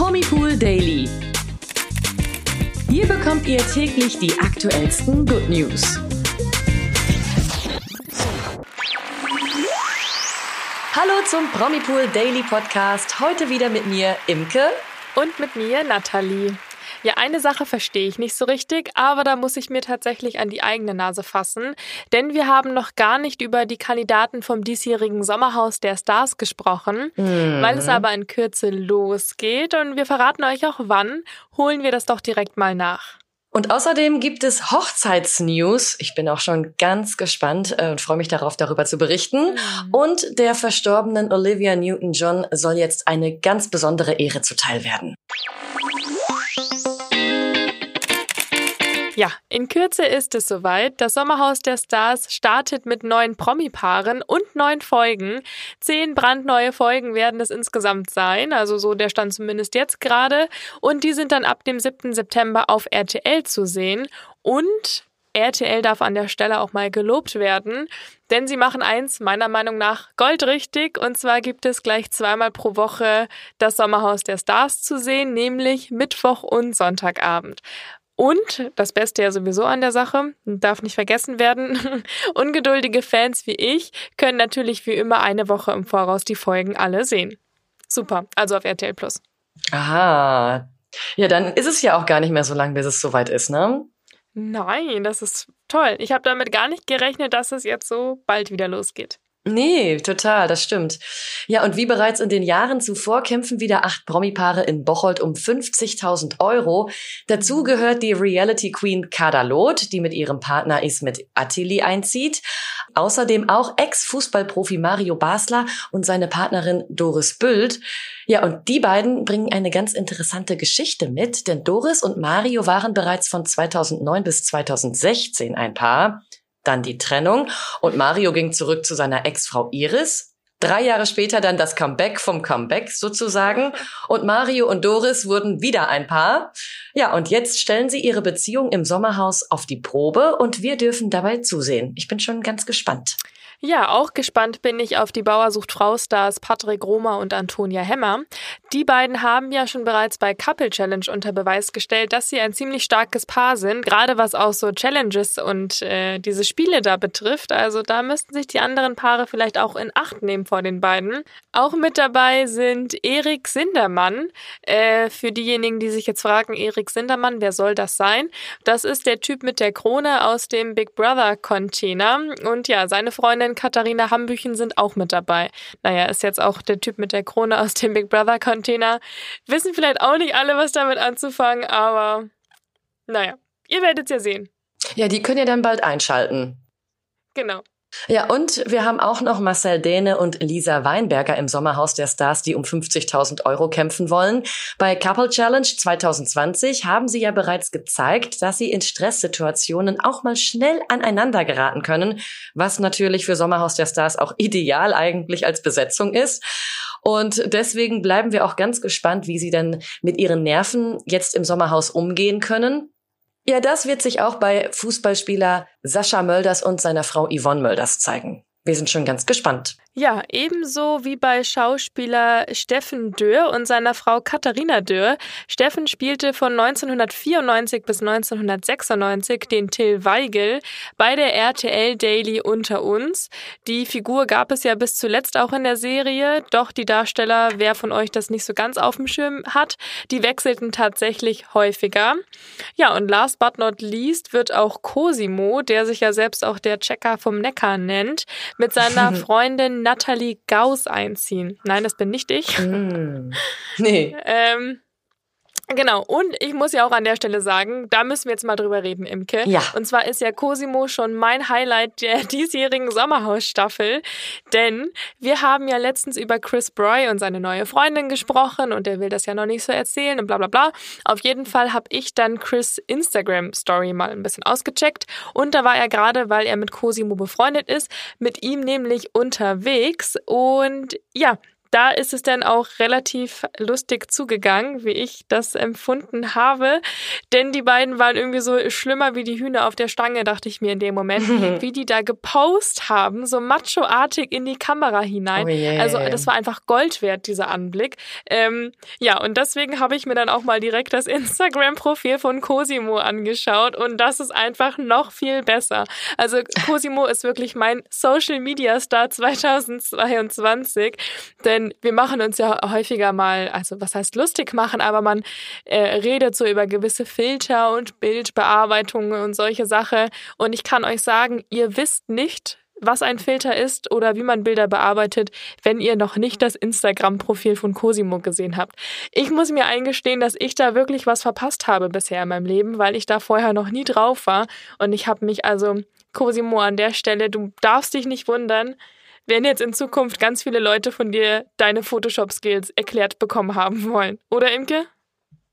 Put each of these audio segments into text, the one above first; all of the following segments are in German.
Promipool Daily. Hier bekommt ihr täglich die aktuellsten Good News. Hallo zum Promipool Daily Podcast. Heute wieder mit mir Imke und mit mir Nathalie. Ja, eine Sache verstehe ich nicht so richtig, aber da muss ich mir tatsächlich an die eigene Nase fassen, denn wir haben noch gar nicht über die Kandidaten vom diesjährigen Sommerhaus der Stars gesprochen. Mhm. Weil es aber in Kürze losgeht und wir verraten euch auch wann, holen wir das doch direkt mal nach. Und außerdem gibt es Hochzeitsnews. Ich bin auch schon ganz gespannt äh, und freue mich darauf, darüber zu berichten. Mhm. Und der verstorbenen Olivia Newton-John soll jetzt eine ganz besondere Ehre zuteil werden. Ja, in Kürze ist es soweit. Das Sommerhaus der Stars startet mit neuen Promi-Paaren und neun Folgen. Zehn brandneue Folgen werden es insgesamt sein, also so der Stand zumindest jetzt gerade. Und die sind dann ab dem 7. September auf RTL zu sehen. Und RTL darf an der Stelle auch mal gelobt werden, denn sie machen eins meiner Meinung nach goldrichtig und zwar gibt es gleich zweimal pro Woche das Sommerhaus der Stars zu sehen, nämlich Mittwoch und Sonntagabend. Und das Beste ja sowieso an der Sache, darf nicht vergessen werden, ungeduldige Fans wie ich können natürlich wie immer eine Woche im Voraus die Folgen alle sehen. Super, also auf RTL Plus. Aha. Ja, dann ist es ja auch gar nicht mehr so lang, bis es soweit ist, ne? Nein, das ist toll. Ich habe damit gar nicht gerechnet, dass es jetzt so bald wieder losgeht. Nee, total, das stimmt. Ja, und wie bereits in den Jahren zuvor kämpfen wieder acht Promi-Paare in Bocholt um 50.000 Euro. Dazu gehört die Reality Queen Kada Loth, die mit ihrem Partner Ismet Attili einzieht. Außerdem auch Ex-Fußballprofi Mario Basler und seine Partnerin Doris Bült. Ja, und die beiden bringen eine ganz interessante Geschichte mit, denn Doris und Mario waren bereits von 2009 bis 2016 ein Paar dann die Trennung und Mario ging zurück zu seiner Ex-Frau Iris. Drei Jahre später dann das Comeback vom Comeback sozusagen. Und Mario und Doris wurden wieder ein Paar. Ja, und jetzt stellen sie ihre Beziehung im Sommerhaus auf die Probe und wir dürfen dabei zusehen. Ich bin schon ganz gespannt. Ja, auch gespannt bin ich auf die Bauersucht Frau Stars Patrick Romer und Antonia Hemmer. Die beiden haben ja schon bereits bei Couple Challenge unter Beweis gestellt, dass sie ein ziemlich starkes Paar sind, gerade was auch so Challenges und äh, diese Spiele da betrifft. Also da müssten sich die anderen Paare vielleicht auch in Acht nehmen vor den beiden. Auch mit dabei sind Erik Sindermann. Äh, für diejenigen, die sich jetzt fragen, Erik Sindermann, wer soll das sein? Das ist der Typ mit der Krone aus dem Big Brother Container. Und ja, seine Freundin Freundin Katharina Hambüchen sind auch mit dabei. Naja, ist jetzt auch der Typ mit der Krone aus dem Big Brother Container. Wissen vielleicht auch nicht alle, was damit anzufangen, aber naja, ihr werdet es ja sehen. Ja, die können ja dann bald einschalten. Genau. Ja, und wir haben auch noch Marcel Däne und Lisa Weinberger im Sommerhaus der Stars, die um 50.000 Euro kämpfen wollen. Bei Couple Challenge 2020 haben sie ja bereits gezeigt, dass sie in Stresssituationen auch mal schnell aneinander geraten können, was natürlich für Sommerhaus der Stars auch ideal eigentlich als Besetzung ist. Und deswegen bleiben wir auch ganz gespannt, wie sie denn mit ihren Nerven jetzt im Sommerhaus umgehen können. Ja, das wird sich auch bei Fußballspieler Sascha Mölders und seiner Frau Yvonne Mölders zeigen. Wir sind schon ganz gespannt. Ja, ebenso wie bei Schauspieler Steffen Dürr und seiner Frau Katharina Dürr. Steffen spielte von 1994 bis 1996 den Till Weigel bei der RTL Daily unter uns. Die Figur gab es ja bis zuletzt auch in der Serie, doch die Darsteller, wer von euch das nicht so ganz auf dem Schirm hat, die wechselten tatsächlich häufiger. Ja, und last but not least wird auch Cosimo, der sich ja selbst auch der Checker vom Neckar nennt, mit seiner Freundin Natalie Gauss einziehen. Nein, das bin nicht ich. Mm. Nee. ähm, Genau, und ich muss ja auch an der Stelle sagen, da müssen wir jetzt mal drüber reden, Imke. Ja. Und zwar ist ja Cosimo schon mein Highlight der diesjährigen Sommerhausstaffel, denn wir haben ja letztens über Chris Bry und seine neue Freundin gesprochen und er will das ja noch nicht so erzählen und bla bla bla. Auf jeden Fall habe ich dann Chris Instagram-Story mal ein bisschen ausgecheckt und da war er gerade, weil er mit Cosimo befreundet ist, mit ihm nämlich unterwegs und ja, da ist es dann auch relativ lustig zugegangen, wie ich das empfunden habe. Denn die beiden waren irgendwie so schlimmer wie die Hühner auf der Stange, dachte ich mir in dem Moment, wie die da gepost haben, so macho-artig in die Kamera hinein. Oh yeah. Also das war einfach Gold wert, dieser Anblick. Ähm, ja, und deswegen habe ich mir dann auch mal direkt das Instagram-Profil von Cosimo angeschaut und das ist einfach noch viel besser. Also Cosimo ist wirklich mein Social-Media-Star 2022, denn denn wir machen uns ja häufiger mal, also was heißt lustig machen, aber man äh, redet so über gewisse Filter und Bildbearbeitungen und solche Sachen. Und ich kann euch sagen, ihr wisst nicht, was ein Filter ist oder wie man Bilder bearbeitet, wenn ihr noch nicht das Instagram-Profil von Cosimo gesehen habt. Ich muss mir eingestehen, dass ich da wirklich was verpasst habe bisher in meinem Leben, weil ich da vorher noch nie drauf war. Und ich habe mich also, Cosimo, an der Stelle, du darfst dich nicht wundern, werden jetzt in Zukunft ganz viele Leute von dir deine Photoshop-Skills erklärt bekommen haben wollen. Oder Imke?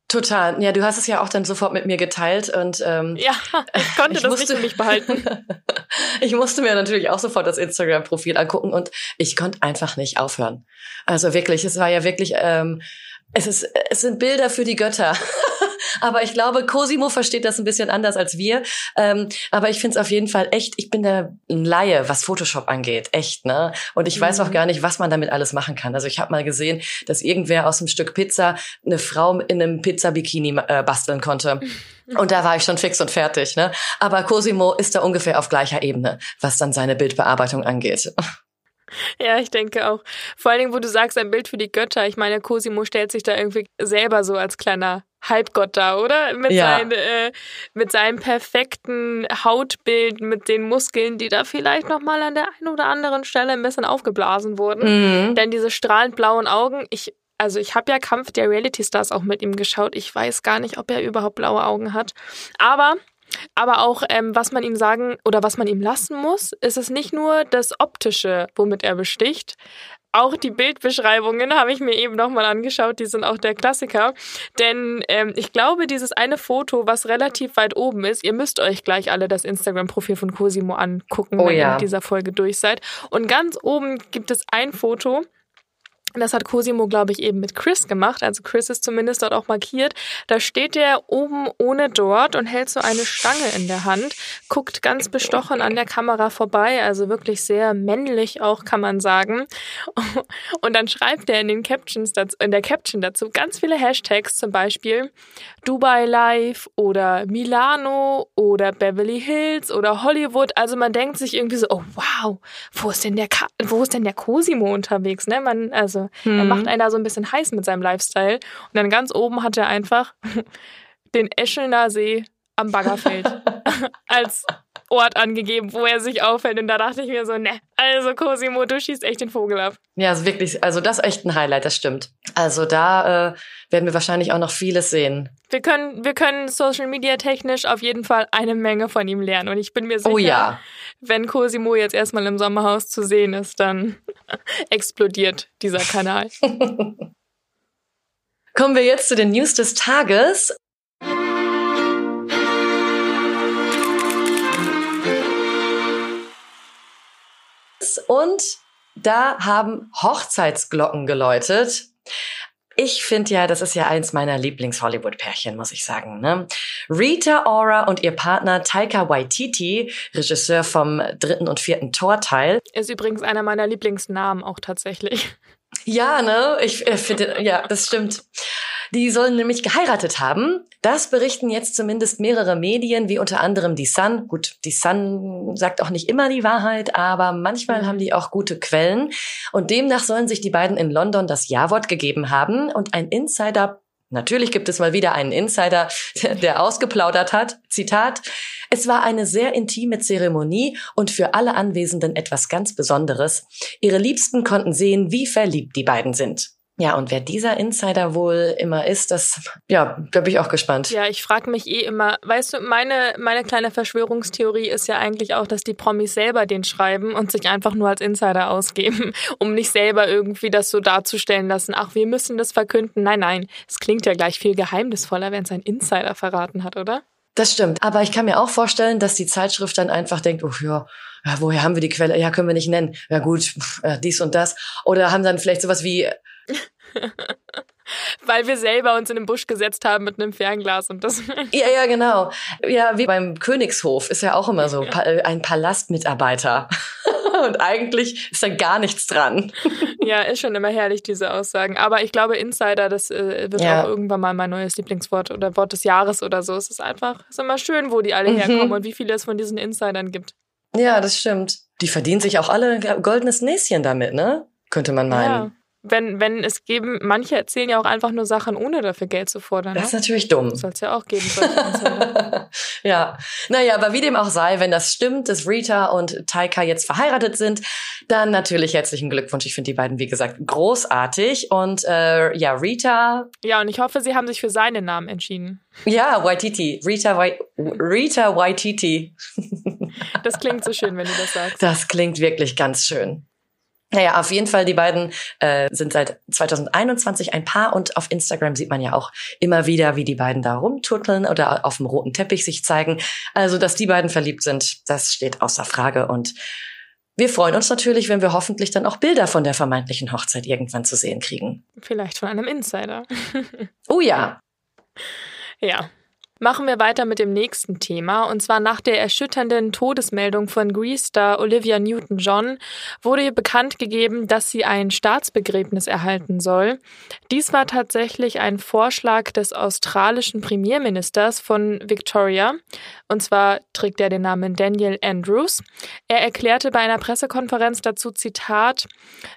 Total. Ja, du hast es ja auch dann sofort mit mir geteilt und ähm, ja, ich konnte ich das musste, nicht für mich behalten. ich musste mir natürlich auch sofort das Instagram-Profil angucken und ich konnte einfach nicht aufhören. Also wirklich, es war ja wirklich, ähm, es ist, es sind Bilder für die Götter. aber ich glaube, Cosimo versteht das ein bisschen anders als wir. Ähm, aber ich finde es auf jeden Fall echt, ich bin da ein Laie, was Photoshop angeht. Echt, ne? Und ich mhm. weiß auch mhm. gar nicht, was man damit alles machen kann. Also ich habe mal gesehen, dass irgendwer aus einem Stück Pizza eine Frau in einem Pizza-Bikini äh, basteln konnte. Und da war ich schon fix und fertig, ne? Aber Cosimo ist da ungefähr auf gleicher Ebene, was dann seine Bildbearbeitung angeht. Ja, ich denke auch. Vor allen Dingen, wo du sagst, ein Bild für die Götter. Ich meine, Cosimo stellt sich da irgendwie selber so als kleiner Halbgott da, oder? Mit, ja. seinen, äh, mit seinem perfekten Hautbild, mit den Muskeln, die da vielleicht nochmal an der einen oder anderen Stelle ein bisschen aufgeblasen wurden. Mhm. Denn diese strahlend blauen Augen, ich, also ich habe ja Kampf der Reality Stars auch mit ihm geschaut. Ich weiß gar nicht, ob er überhaupt blaue Augen hat. Aber aber auch, ähm, was man ihm sagen oder was man ihm lassen muss, ist es nicht nur das Optische, womit er besticht, auch die Bildbeschreibungen habe ich mir eben nochmal angeschaut, die sind auch der Klassiker. Denn ähm, ich glaube, dieses eine Foto, was relativ weit oben ist, ihr müsst euch gleich alle das Instagram-Profil von Cosimo angucken, oh, wenn ja. ihr mit dieser Folge durch seid. Und ganz oben gibt es ein Foto, das hat Cosimo, glaube ich, eben mit Chris gemacht. Also Chris ist zumindest dort auch markiert. Da steht er oben ohne dort und hält so eine Stange in der Hand, guckt ganz bestochen an der Kamera vorbei, also wirklich sehr männlich auch, kann man sagen. Und dann schreibt er in den Captions dazu, in der Caption dazu ganz viele Hashtags, zum Beispiel Dubai Live oder Milano oder Beverly Hills oder Hollywood. Also man denkt sich irgendwie so, oh wow, wo ist denn der, wo ist denn der Cosimo unterwegs? Ne? Man, also Mhm. Er macht mhm. einen da so ein bisschen heiß mit seinem Lifestyle. Und dann ganz oben hat er einfach den Eschelner See am Baggerfeld als Ort angegeben, wo er sich aufhält. Und da dachte ich mir so, ne, also Cosimo, du schießt echt den Vogel ab. Ja, also wirklich, also das ist echt ein Highlight, das stimmt. Also da äh, werden wir wahrscheinlich auch noch vieles sehen. Wir können, wir können Social Media technisch auf jeden Fall eine Menge von ihm lernen. Und ich bin mir sicher, oh ja. Wenn Cosimo jetzt erstmal im Sommerhaus zu sehen ist, dann explodiert dieser Kanal. Kommen wir jetzt zu den News des Tages. und da haben Hochzeitsglocken geläutet. Ich finde ja, das ist ja eins meiner Lieblings-Hollywood-Pärchen, muss ich sagen. Ne? Rita Ora und ihr Partner Taika Waititi, Regisseur vom dritten und vierten Torteil. Ist übrigens einer meiner Lieblingsnamen auch tatsächlich. Ja, ne? Ich äh, finde, ja, das stimmt. Die sollen nämlich geheiratet haben. Das berichten jetzt zumindest mehrere Medien, wie unter anderem die Sun. Gut, die Sun sagt auch nicht immer die Wahrheit, aber manchmal haben die auch gute Quellen. Und demnach sollen sich die beiden in London das Ja-Wort gegeben haben. Und ein Insider Natürlich gibt es mal wieder einen Insider, der ausgeplaudert hat. Zitat. Es war eine sehr intime Zeremonie und für alle Anwesenden etwas ganz Besonderes. Ihre Liebsten konnten sehen, wie verliebt die beiden sind. Ja, und wer dieser Insider wohl immer ist, das, ja, da bin ich auch gespannt. Ja, ich frage mich eh immer, weißt du, meine, meine kleine Verschwörungstheorie ist ja eigentlich auch, dass die Promis selber den schreiben und sich einfach nur als Insider ausgeben, um nicht selber irgendwie das so darzustellen lassen, ach, wir müssen das verkünden. Nein, nein, es klingt ja gleich viel geheimnisvoller, wenn es ein Insider verraten hat, oder? Das stimmt. Aber ich kann mir auch vorstellen, dass die Zeitschrift dann einfach denkt, oh ja, woher haben wir die Quelle? Ja, können wir nicht nennen. Ja gut, äh, dies und das. Oder haben dann vielleicht sowas wie Weil wir selber uns in den Busch gesetzt haben mit einem Fernglas und das. Ja, ja, genau. Ja, wie beim Königshof ist ja auch immer so äh, ein Palastmitarbeiter. Und eigentlich ist da gar nichts dran. Ja, ist schon immer herrlich, diese Aussagen. Aber ich glaube, Insider, das äh, wird ja. auch irgendwann mal mein neues Lieblingswort oder Wort des Jahres oder so. Es ist einfach, es ist immer schön, wo die alle mhm. herkommen und wie viele es von diesen Insidern gibt. Ja, das stimmt. Die verdienen sich auch alle goldenes Näschen damit, ne? Könnte man meinen. Ja wenn, wenn es geben, manche erzählen ja auch einfach nur Sachen, ohne dafür Geld zu fordern. Das ist ne? natürlich dumm. Soll es ja auch geben. ja, naja, aber wie dem auch sei, wenn das stimmt, dass Rita und Taika jetzt verheiratet sind, dann natürlich herzlichen Glückwunsch. Ich finde die beiden, wie gesagt, großartig. Und äh, ja, Rita. Ja, und ich hoffe, sie haben sich für seinen Namen entschieden. Ja, Waititi. Rita, Wai Rita Waititi. das klingt so schön, wenn du das sagst. Das klingt wirklich ganz schön. Naja, auf jeden Fall, die beiden äh, sind seit 2021 ein Paar und auf Instagram sieht man ja auch immer wieder, wie die beiden da rumturteln oder auf dem roten Teppich sich zeigen. Also, dass die beiden verliebt sind, das steht außer Frage und wir freuen uns natürlich, wenn wir hoffentlich dann auch Bilder von der vermeintlichen Hochzeit irgendwann zu sehen kriegen. Vielleicht von einem Insider. oh ja. Ja, Machen wir weiter mit dem nächsten Thema. Und zwar nach der erschütternden Todesmeldung von Grease-Star Olivia Newton-John wurde ihr bekannt gegeben, dass sie ein Staatsbegräbnis erhalten soll. Dies war tatsächlich ein Vorschlag des australischen Premierministers von Victoria. Und zwar trägt er den Namen Daniel Andrews. Er erklärte bei einer Pressekonferenz dazu Zitat,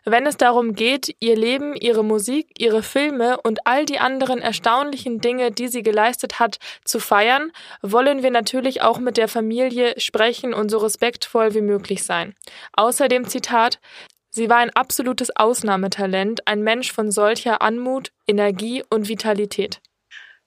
wenn es darum geht, ihr Leben, ihre Musik, ihre Filme und all die anderen erstaunlichen Dinge, die sie geleistet hat, zu feiern, wollen wir natürlich auch mit der Familie sprechen und so respektvoll wie möglich sein. Außerdem Zitat, Sie war ein absolutes Ausnahmetalent, ein Mensch von solcher Anmut, Energie und Vitalität.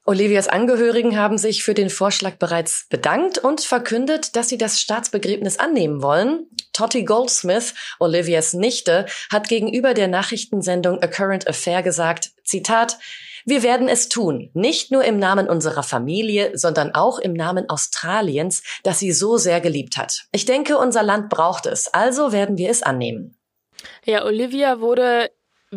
Olivias Angehörigen haben sich für den Vorschlag bereits bedankt und verkündet, dass sie das Staatsbegräbnis annehmen wollen. Tottie Goldsmith, Olivias Nichte, hat gegenüber der Nachrichtensendung A Current Affair gesagt, Zitat, wir werden es tun, nicht nur im Namen unserer Familie, sondern auch im Namen Australiens, das sie so sehr geliebt hat. Ich denke, unser Land braucht es, also werden wir es annehmen. Ja, Olivia wurde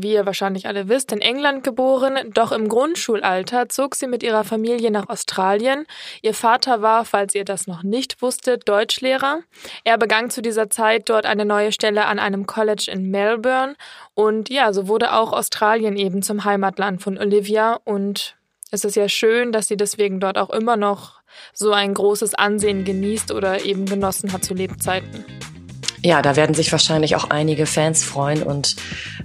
wie ihr wahrscheinlich alle wisst, in England geboren, doch im Grundschulalter zog sie mit ihrer Familie nach Australien. Ihr Vater war, falls ihr das noch nicht wusstet, Deutschlehrer. Er begann zu dieser Zeit dort eine neue Stelle an einem College in Melbourne und ja, so wurde auch Australien eben zum Heimatland von Olivia und es ist ja schön, dass sie deswegen dort auch immer noch so ein großes Ansehen genießt oder eben genossen hat zu Lebzeiten. Ja, da werden sich wahrscheinlich auch einige Fans freuen und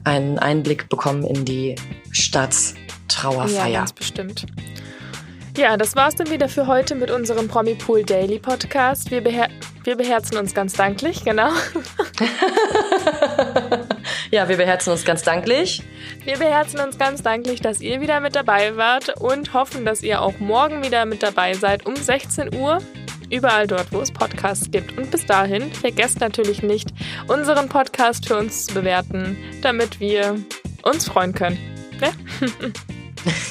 einen Einblick bekommen in die Stadttrauerfeier. Ja, ganz bestimmt. Ja, das war's dann wieder für heute mit unserem Promi Pool Daily Podcast. Wir, beher wir beherzen uns ganz danklich, genau. ja, wir beherzen uns ganz danklich. Wir beherzen uns ganz danklich, dass ihr wieder mit dabei wart und hoffen, dass ihr auch morgen wieder mit dabei seid um 16 Uhr überall dort, wo es Podcasts gibt. Und bis dahin, vergesst natürlich nicht, unseren Podcast für uns zu bewerten, damit wir uns freuen können. Ne?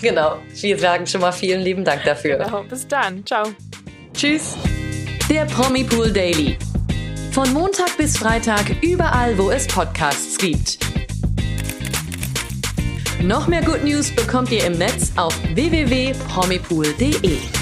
genau. Wir sagen schon mal vielen lieben Dank dafür. Genau. Bis dann. Ciao. Tschüss. Der Promi Pool Daily. Von Montag bis Freitag überall, wo es Podcasts gibt. Noch mehr Good News bekommt ihr im Netz auf www.promipool.de.